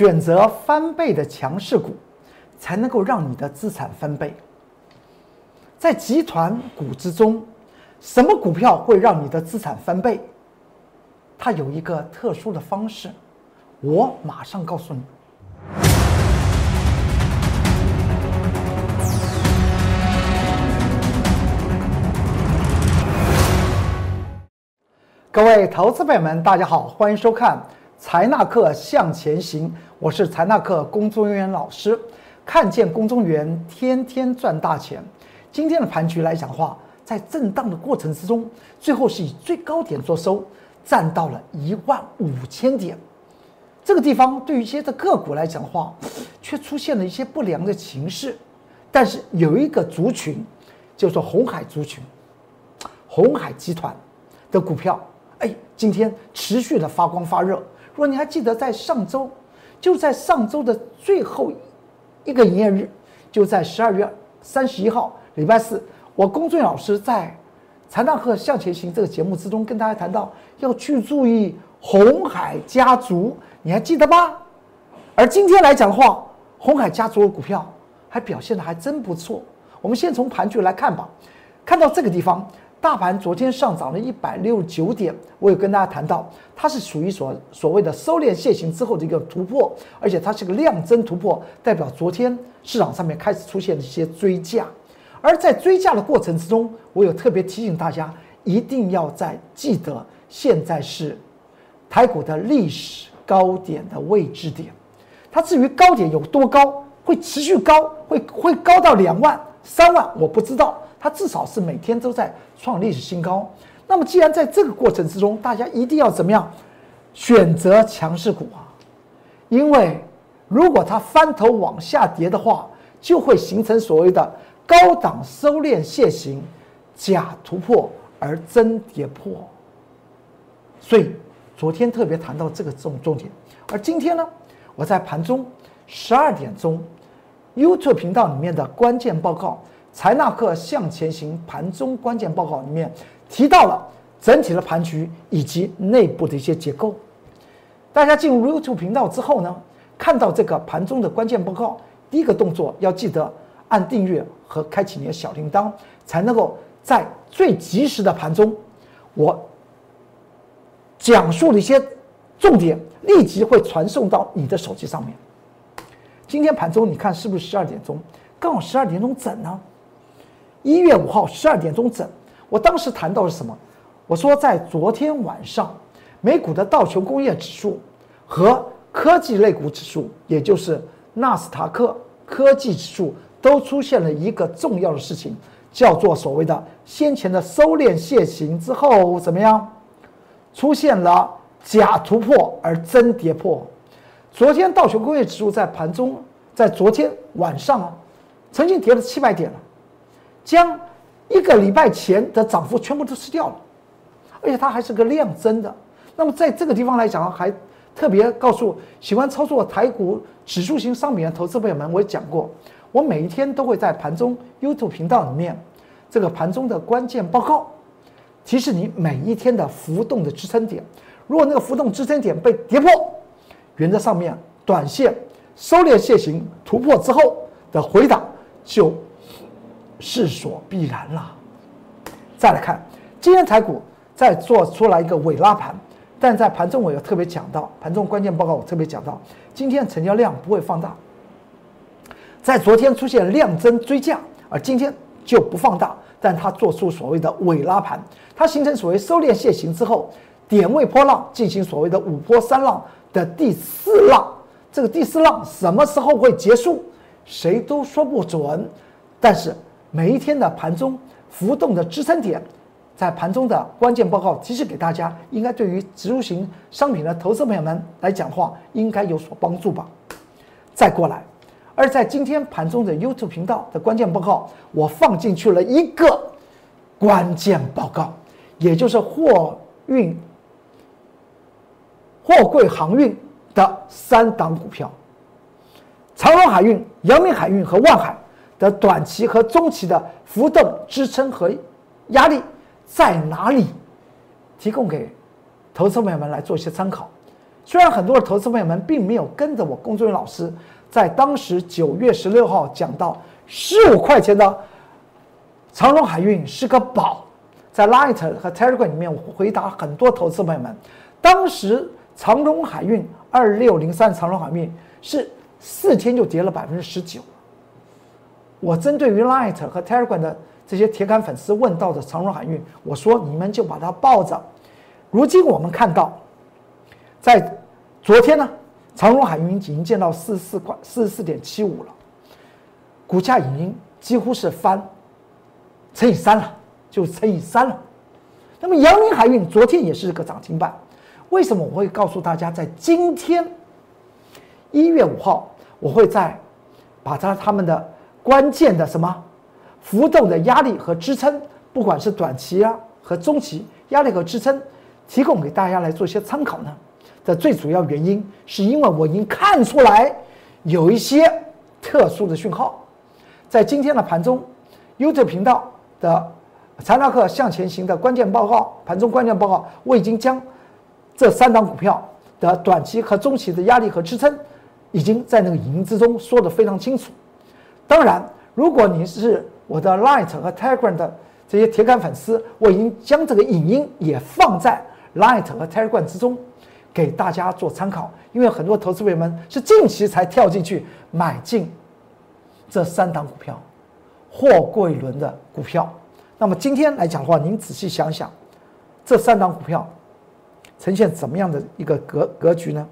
选择翻倍的强势股，才能够让你的资产翻倍。在集团股之中，什么股票会让你的资产翻倍？它有一个特殊的方式，我马上告诉你。各位投资朋友们，大家好，欢迎收看《财纳克向前行》，我是财纳克公众员老师。看见公众员，天天赚大钱。今天的盘局来讲的话，在震荡的过程之中，最后是以最高点做收，站到了一万五千点。这个地方对于一些的个股来讲的话，却出现了一些不良的情势。但是有一个族群，叫做红海族群，红海集团的股票。哎，今天持续的发光发热。如果你还记得，在上周，就在上周的最后一个营业日，就在十二月三十一号，礼拜四，我龚俊老师在《财大课向前行》这个节目之中跟大家谈到，要去注意红海家族，你还记得吗？而今天来讲的话，红海家族的股票还表现的还真不错。我们先从盘局来看吧，看到这个地方。大盘昨天上涨了一百六十九点，我有跟大家谈到，它是属于所所谓的收敛楔形之后的一个突破，而且它是个量增突破，代表昨天市场上面开始出现了一些追价，而在追价的过程之中，我有特别提醒大家，一定要在记得现在是台股的历史高点的位置点，它至于高点有多高，会持续高，会会高到两万、三万，我不知道。它至少是每天都在创历史新高。那么，既然在这个过程之中，大家一定要怎么样选择强势股啊？因为如果它翻头往下跌的话，就会形成所谓的高档收敛楔形，假突破而真跌破。所以昨天特别谈到这个重重点。而今天呢，我在盘中十二点钟 YouTube 频道里面的关键报告。财纳克向前行盘中关键报告里面提到了整体的盘局以及内部的一些结构。大家进入 YouTube 频道之后呢，看到这个盘中的关键报告，第一个动作要记得按订阅和开启你的小铃铛，才能够在最及时的盘中，我讲述的一些重点立即会传送到你的手机上面。今天盘中你看是不是十二点钟？刚好十二点钟整呢？一月五号十二点钟整，我当时谈到是什么？我说在昨天晚上，美股的道琼工业指数和科技类股指数，也就是纳斯达克科技指数，都出现了一个重要的事情，叫做所谓的先前的收敛楔形之后怎么样？出现了假突破而真跌破。昨天道琼工业指数在盘中，在昨天晚上啊，曾经跌了七百点了。将一个礼拜前的涨幅全部都吃掉了，而且它还是个量增的。那么在这个地方来讲，还特别告诉喜欢操作台股指数型商品的投资朋友们，我也讲过，我每一天都会在盘中 YouTube 频道里面这个盘中的关键报告，提示你每一天的浮动的支撑点。如果那个浮动支撑点被跌破，原则上面短线收敛线型突破之后的回档就。势所必然了。再来看，今天台股再做出来一个尾拉盘，但在盘中我有特别讲到，盘中关键报告我特别讲到，今天成交量不会放大。在昨天出现量增追价，而今天就不放大，但它做出所谓的尾拉盘，它形成所谓收敛线型之后，点位波浪进行所谓的五波三浪的第四浪，这个第四浪什么时候会结束，谁都说不准，但是。每一天的盘中浮动的支撑点，在盘中的关键报告提示给大家，应该对于植入型商品的投资朋友们来讲话，应该有所帮助吧。再过来，而在今天盘中的 YouTube 频道的关键报告，我放进去了一个关键报告，也就是货运、货柜航运的三档股票：长荣海运、阳明海运和万海。的短期和中期的浮动支撑和压力在哪里？提供给投资朋友们来做一些参考。虽然很多的投资朋友们并没有跟着我工作人员老师，在当时九月十六号讲到十五块钱的长荣海运是个宝，在 Light 和 Telegram 里面，我回答很多投资朋友们，当时长荣海运二六零三长荣海运是四天就跌了百分之十九。我针对于 Light 和 Telegram 的这些铁杆粉丝问到的长荣海运，我说你们就把它抱着。如今我们看到，在昨天呢，长荣海运已经见到四十四块四十四点七五了，股价已经几乎是翻乘以三了，就乘以三了。那么阳明海运昨天也是个涨停板，为什么我会告诉大家，在今天一月五号，我会在把它他们的关键的什么浮动的压力和支撑，不管是短期啊和中期压力和支撑，提供给大家来做一些参考呢？的最主要原因是因为我已经看出来有一些特殊的讯号，在今天的盘中，YouTube 频道的财纳克向前行的关键报告盘中关键报告，我已经将这三档股票的短期和中期的压力和支撑，已经在那个影音之中说的非常清楚。当然，如果你是我的 Light 和 Telegram 的这些铁杆粉丝，我已经将这个影音也放在 Light 和 Telegram 之中。给大家做参考，因为很多投资朋友们是近期才跳进去买进这三档股票，货柜轮的股票。那么今天来讲的话，您仔细想想，这三档股票呈现怎么样的一个格格局呢？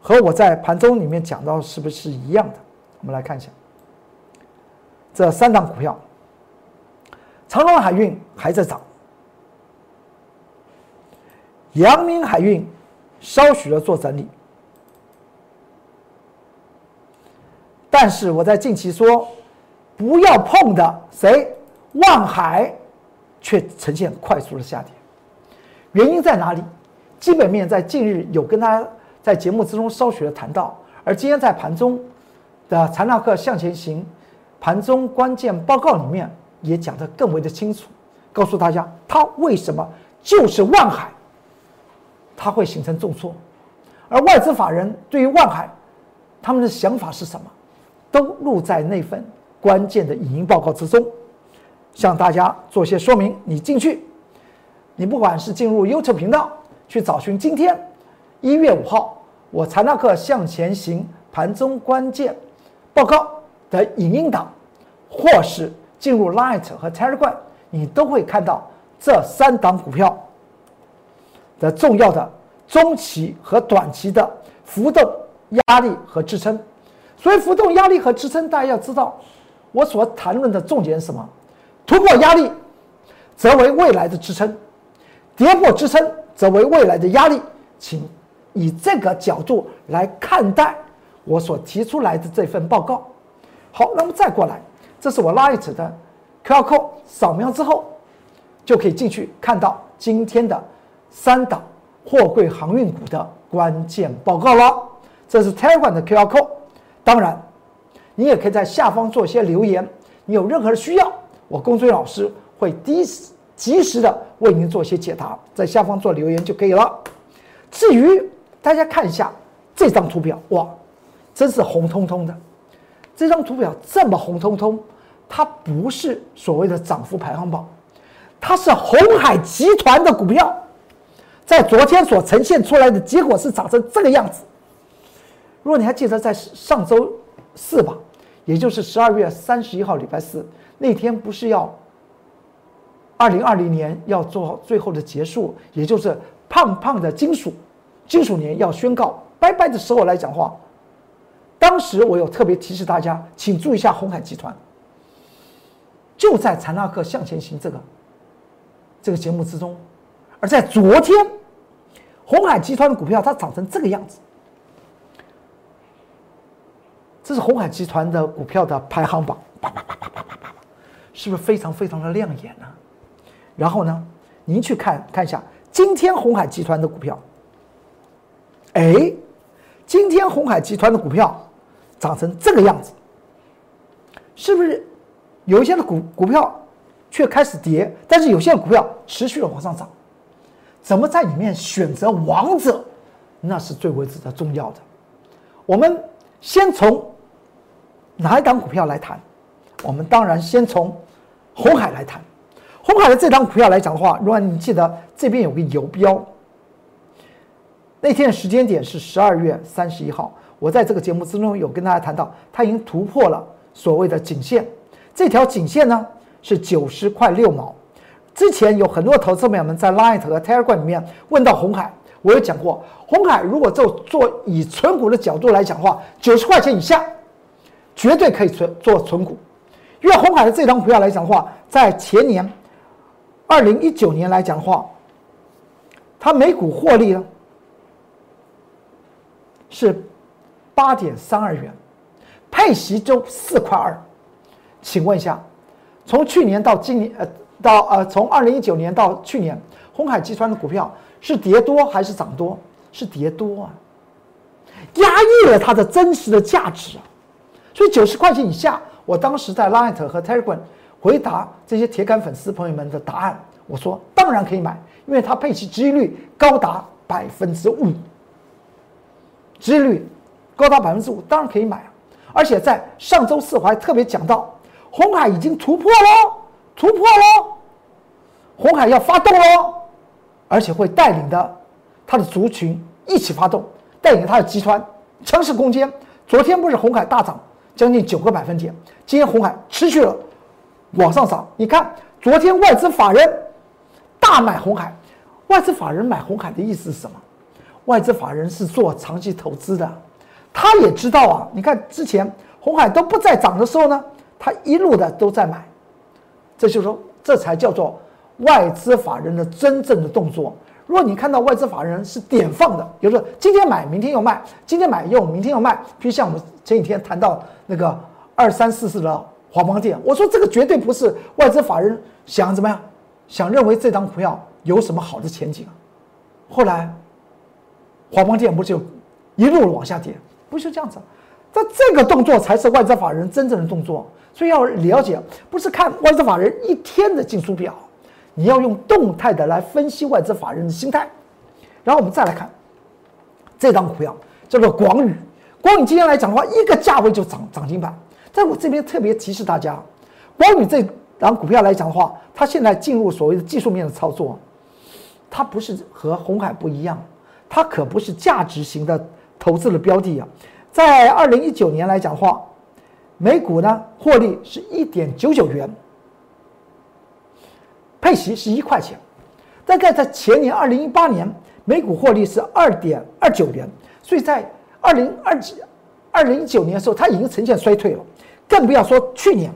和我在盘中里面讲到是不是一样的？我们来看一下，这三档股票，长荣海运还在涨。阳明海运稍许的做整理，但是我在近期说不要碰的谁，万海却呈现快速的下跌，原因在哪里？基本面在近日有跟大家在节目之中稍许的谈到，而今天在盘中的财纳克向前行盘中关键报告里面也讲得更为的清楚，告诉大家它为什么就是万海。它会形成重挫，而外资法人对于万海，他们的想法是什么，都录在那份关键的影音报告之中，向大家做些说明。你进去，你不管是进入 YouTube 频道去找寻今天一月五号我财纳克向前行盘中关键报告的影音档，或是进入 Light 和 Telegram，你都会看到这三档股票。的重要的中期和短期的浮动压力和支撑，所以浮动压力和支撑，大家要知道，我所谈论的重点是什么？突破压力，则为未来的支撑；跌破支撑，则为未来的压力。请以这个角度来看待我所提出来的这份报告。好，那么再过来，这是我 Light 的 QR code，扫描之后就可以进去看到今天的。三档货柜航运股的关键报告了，这是 t e r a 的 QR code。当然，你也可以在下方做一些留言，你有任何的需要，我工作人员老师会第一时及时的为您做些解答，在下方做留言就可以了。至于大家看一下这张图表，哇，真是红彤彤的。这张图表这么红彤彤，它不是所谓的涨幅排行榜，它是红海集团的股票。在昨天所呈现出来的结果是长成这个样子。如果你还记得在上周四吧，也就是十二月三十一号礼拜四那天，不是要二零二零年要做最后的结束，也就是胖胖的金属金属年要宣告拜拜的时候来讲话，当时我有特别提示大家，请注意一下红海集团，就在财纳克向前行这个这个节目之中。而在昨天，红海集团的股票它涨成这个样子，这是红海集团的股票的排行榜，啪啪啪啪啪啪啪，是不是非常非常的亮眼呢？然后呢，您去看看一下今天红海集团的股票，哎，今天红海集团的股票涨成这个样子，是不是有一些的股股票却开始跌，但是有些股票持续的往上涨？怎么在里面选择王者，那是最为值得重要的。我们先从哪一档股票来谈？我们当然先从红海来谈。红海的这张股票来讲的话，如果你记得这边有个游标，那天的时间点是十二月三十一号。我在这个节目之中有跟大家谈到，它已经突破了所谓的颈线。这条颈线呢是九十块六毛。之前有很多投资朋友们在 Line 和 Telegram 里面问到红海，我有讲过，红海如果做做以存股的角度来讲的话，九十块钱以下绝对可以存做存股，因为红海的这张股票来讲的话，在前年。二零一九年来讲话，它每股获利呢是八点三二元，配息就四块二。请问一下，从去年到今年，呃，到呃，从二零一九年到去年，红海集团的股票是跌多还是涨多？是跌多啊，压抑了它的真实的价值啊。所以九十块钱以下，我当时在 Light 和 Telegram。回答这些铁杆粉丝朋友们的答案，我说当然可以买，因为它配息收益率高达百分之五，收益率高达百分之五，当然可以买啊！而且在上周四我还特别讲到，红海已经突破喽，突破喽，红海要发动喽，而且会带领的它的族群一起发动，带领它的集团强势攻坚。昨天不是红海大涨将近九个百分点，今天红海持续了。往上涨，你看昨天外资法人大买红海，外资法人买红海的意思是什么？外资法人是做长期投资的，他也知道啊。你看之前红海都不再涨的时候呢，他一路的都在买，这就是说这才叫做外资法人的真正的动作。如果你看到外资法人是点放的，比如说今天买明天又卖，今天买又明天又卖，比如像我们前几天谈到那个二三四四的。华邦电，我说这个绝对不是外资法人想怎么样，想认为这张股票有什么好的前景啊？后来华邦电不就一路往下跌，不是这样子？这这个动作才是外资法人真正的动作，所以要了解，不是看外资法人一天的进出表，你要用动态的来分析外资法人的心态。然后我们再来看这张股票，叫做广宇。广宇今天来讲的话，一个价位就涨涨停板。在我这边特别提示大家，光宇这档股票来讲的话，它现在进入所谓的技术面的操作，它不是和红海不一样，它可不是价值型的投资的标的啊。在二零一九年来讲的话，每股呢获利是一点九九元，配息是一块钱，大概在前年二零一八年每股获利是二点二九元，所以在二零二几二零一九年的时候，它已经呈现衰退了。更不要说去年，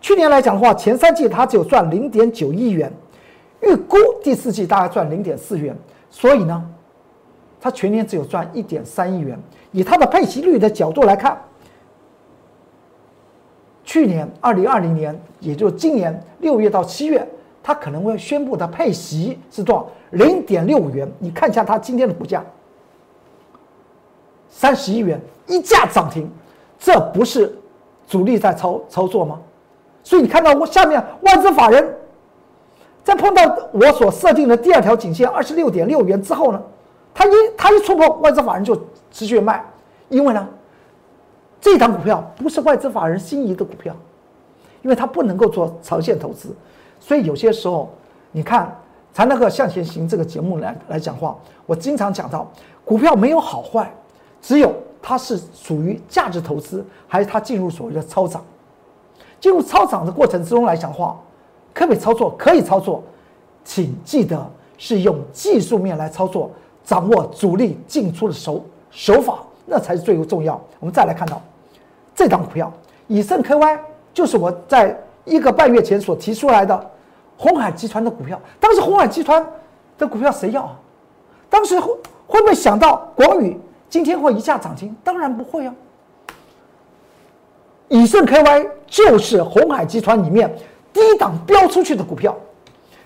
去年来讲的话，前三季它只有赚零点九亿元，预估第四季大概赚零点四元，所以呢，它全年只有赚一点三亿元。以它的配息率的角度来看，去年二零二零年，也就是今年六月到七月，它可能会宣布的配息是多少？零点六五元。你看一下它今天的股价，三十亿元，一价涨停，这不是？主力在操操作吗？所以你看到我下面外资法人，在碰到我所设定的第二条颈线二十六点六元之后呢，他一他一触碰外资法人就持续卖，因为呢，这档股票不是外资法人心仪的股票，因为它不能够做长线投资，所以有些时候你看才那个向前行这个节目来来讲话，我经常讲到股票没有好坏，只有。它是属于价值投资，还是它进入所谓的超涨？进入超涨的过程之中来讲话，可不可以操作？可以操作，请记得是用技术面来操作，掌握主力进出的手手法，那才是最为重要。我们再来看到这张股票，以盛 KY，就是我在一个半月前所提出来的红海集团的股票。当时红海集团的股票谁要？当时会不会想到广宇？今天会一下涨停？当然不会啊！以盛 KY 就是红海集团里面低档标出去的股票。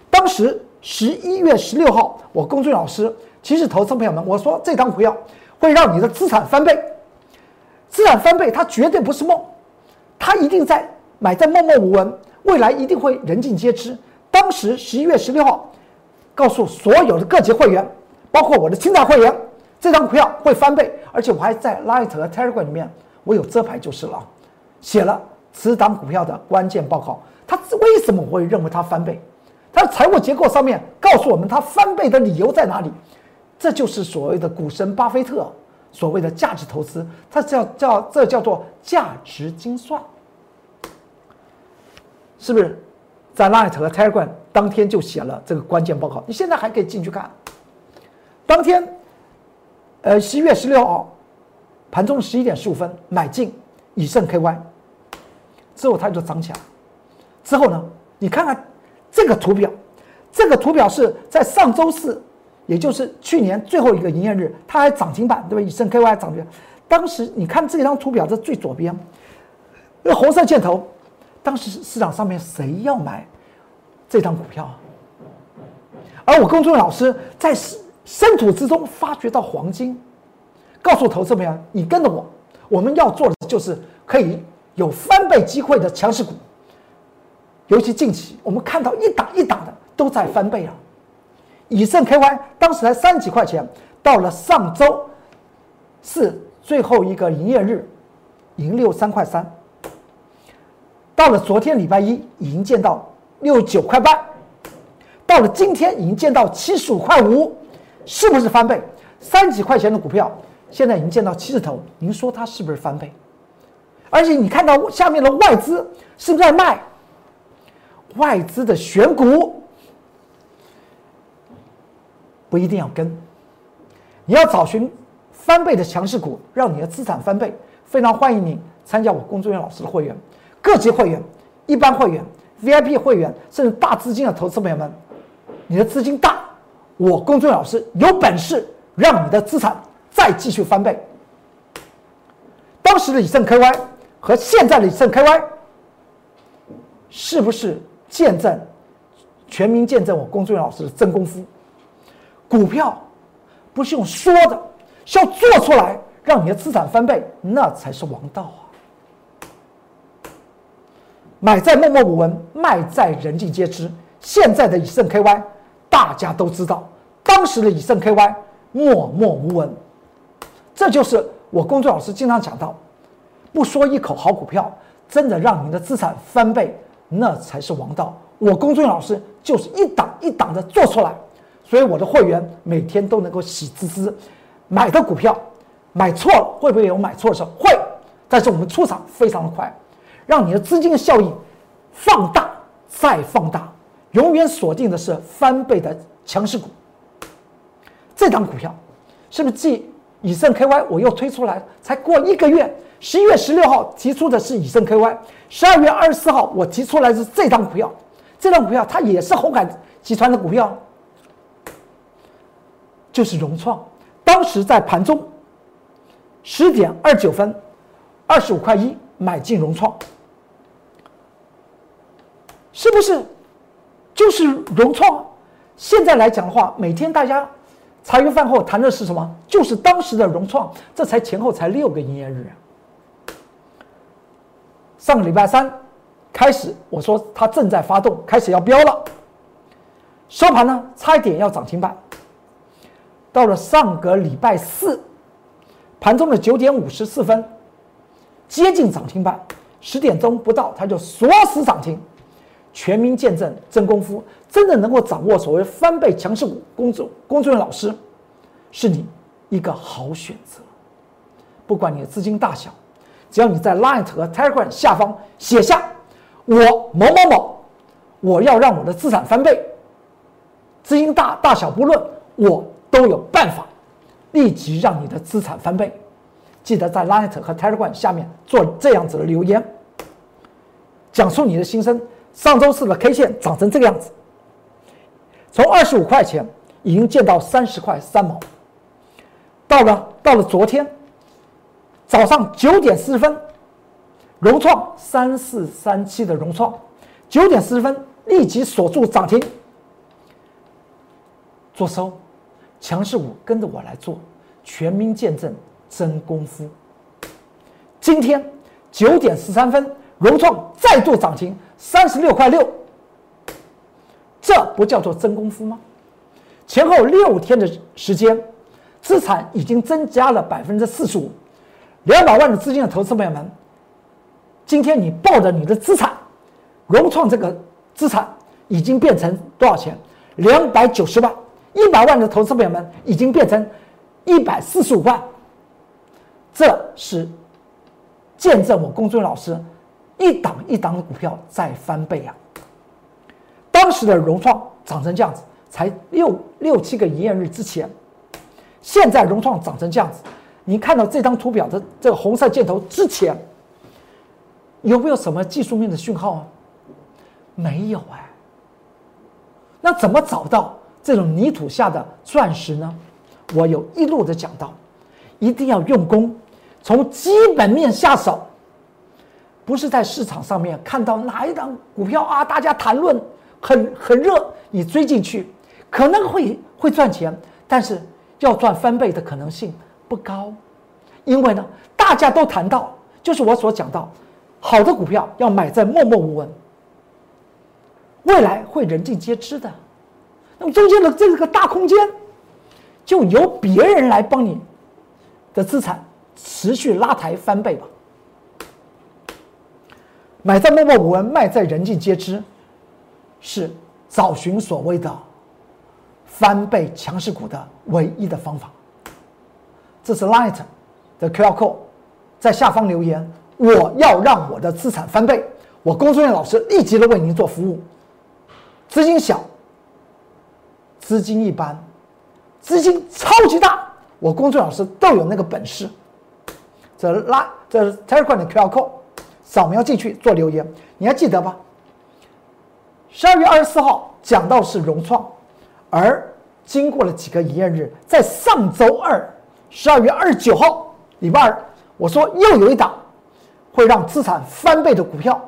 当时十一月十六号，我公孙老师，其实投资朋友们，我说这张股票会让你的资产翻倍，资产翻倍，它绝对不是梦，它一定在买在默默无闻，未来一定会人尽皆知。当时十一月十六号。告诉所有的各级会员，包括我的清代会员，这张股票会翻倍，而且我还在 Light 和 Telegram 里面，我有遮牌就是了，写了此档股票的关键报告。它为什么我会认为它翻倍？它的财务结构上面告诉我们它翻倍的理由在哪里？这就是所谓的股神巴菲特所谓的价值投资，它叫叫这叫做价值精算，是不是？在 Light 和 Telegram 当天就写了这个关键报告，你现在还可以进去看。当天，呃，十一月十六号盘中十一点十五分买进以盛 KY，之后它就涨起来。之后呢，你看看这个图表，这个图表是在上周四，也就是去年最后一个营业日，它还涨停板，对吧？以盛 KY 涨停。当时你看这张图表，在最左边，那红色箭头。当时市场上面谁要买这张股票？而我公众老师在市深土之中发掘到黄金，告诉投资朋友：你跟着我，我们要做的就是可以有翻倍机会的强势股。尤其近期，我们看到一档一档的都在翻倍啊！以盛 KY 当时才三几块钱，到了上周四最后一个营业日，盈六三块三。到了昨天礼拜一，已经见到六十九块半，到了今天已经见到七十五块五，是不是翻倍？三几块钱的股票，现在已经见到七字头，您说它是不是翻倍？而且你看到下面的外资是不是在卖？外资的选股不一定要跟，你要找寻翻倍的强势股，让你的资产翻倍。非常欢迎你参加我工作人员老师的会员。各级会员、一般会员、VIP 会员，甚至大资金的投资朋友们，你的资金大，我公众老师有本事让你的资产再继续翻倍。当时的以盛 KY 和现在的以盛 KY，是不是见证全民见证我公众老师的真功夫？股票不是用说的，是要做出来，让你的资产翻倍，那才是王道啊！买在默默无闻，卖在人尽皆知。现在的以盛 KY，大家都知道；当时的以盛 KY，默默无闻。这就是我工作老师经常讲到：不说一口好股票，真的让你的资产翻倍，那才是王道。我工作老师就是一档一档的做出来，所以我的会员每天都能够喜滋滋。买的股票买错了，会不会有买错的时候？会，但是我们出场非常的快。让你的资金效益放大再放大，永远锁定的是翻倍的强势股。这张股票是不是继以盛 KY 我又推出来？才过一个月，十一月十六号提出的是以盛 KY，十二月二十四号我提出来是这张股票。这张股票它也是红海集团的股票，就是融创。当时在盘中十点二九分，二十五块一买进融创。是不是就是融创？现在来讲的话，每天大家茶余饭后谈的是什么？就是当时的融创，这才前后才六个营业日。上个礼拜三开始，我说它正在发动，开始要飙了。收盘呢，差一点要涨停板。到了上个礼拜四盘中的九点五十四分，接近涨停板，十点钟不到，它就锁死涨停。全民见证真功夫，真的能够掌握所谓翻倍强势股，公众公众老师是你一个好选择。不管你的资金大小，只要你在 Line 和 Telegram 下方写下“我某某某”，我要让我的资产翻倍，资金大大小不论，我都有办法立即让你的资产翻倍。记得在 Line 和 Telegram 下面做这样子的留言，讲述你的心声。上周四的 K 线长成这个样子，从二十五块钱已经见到三十块三毛，到了到了昨天早上九点四十分，融创三四三七的融创九点四十分立即锁住涨停，做收，强势股跟着我来做，全民见证真功夫。今天九点十三分，融创再度涨停。三十六块六，这不叫做真功夫吗？前后六天的时间，资产已经增加了百分之四十五。两百万的资金的投资朋友们，今天你抱着你的资产，融创这个资产已经变成多少钱？两百九十万。一百万的投资朋友们已经变成一百四十五万。这是见证我公孙老师一档一档的股票在翻倍啊！当时的融创涨成这样子，才六六七个营业日之前，现在融创涨成这样子，你看到这张图表的这个红色箭头之前，有没有什么技术面的讯号啊？没有哎。那怎么找到这种泥土下的钻石呢？我有一路的讲到，一定要用功，从基本面下手，不是在市场上面看到哪一档股票啊，大家谈论。很很热，你追进去可能会会赚钱，但是要赚翻倍的可能性不高，因为呢，大家都谈到，就是我所讲到，好的股票要买在默默无闻，未来会人尽皆知的，那么中间的这个大空间，就由别人来帮你的资产持续拉抬翻倍吧，买在默默无闻，卖在人尽皆知。是找寻所谓的翻倍强势股的唯一的方法。这是 Light 的 QR code，在下方留言，我要让我的资产翻倍，我工作人员老师立即的为您做服务。资金小，资金一般，资金超级大，我工作老师都有那个本事。这拉这 Telegram 的 QR code，扫描进去做留言，你还记得吧？十二月二十四号讲到是融创，而经过了几个营业日，在上周二，十二月二十九号礼拜二，我说又有一档会让资产翻倍的股票，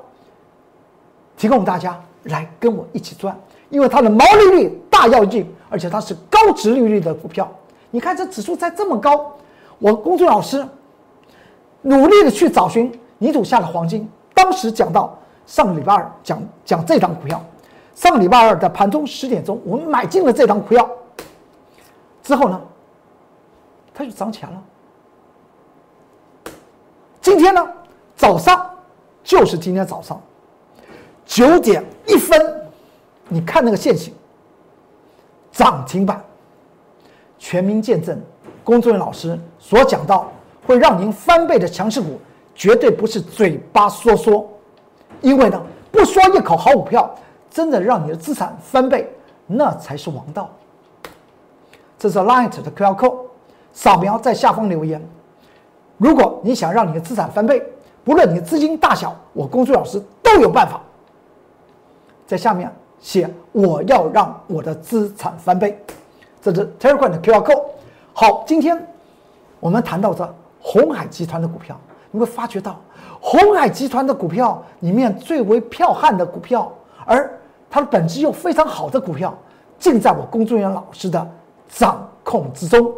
提供大家来跟我一起赚，因为它的毛利率大要进，而且它是高值利率的股票。你看这指数在这么高，我工作老师努力的去找寻泥土下的黄金。当时讲到上个礼拜二讲讲这档股票。上个礼拜二的盘中十点钟，我们买进了这张股票，之后呢，它就涨起来了。今天呢，早上就是今天早上九点一分，你看那个线型，涨停板，全民见证，工作人员老师所讲到会让您翻倍的强势股，绝对不是嘴巴说说，因为呢，不说一口好股票。真的让你的资产翻倍，那才是王道。这是 Light 的 QR code，扫描在下方留言。如果你想让你的资产翻倍，不论你的资金大小，我公孙老师都有办法。在下面写我要让我的资产翻倍，这是 Telegram 的 QR code。好，今天我们谈到这红海集团的股票，你会发觉到红海集团的股票里面最为彪悍的股票，而它的本质又非常好的股票，尽在我工作人员老师的掌控之中。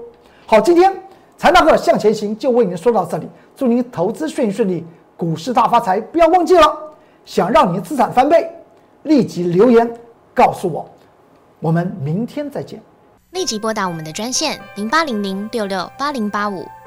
好，今天财大课向前行就为您说到这里，祝您投资顺顺利，股市大发财！不要忘记了，想让您资产翻倍，立即留言告诉我。我们明天再见。立即拨打我们的专线零八零零六六八零八五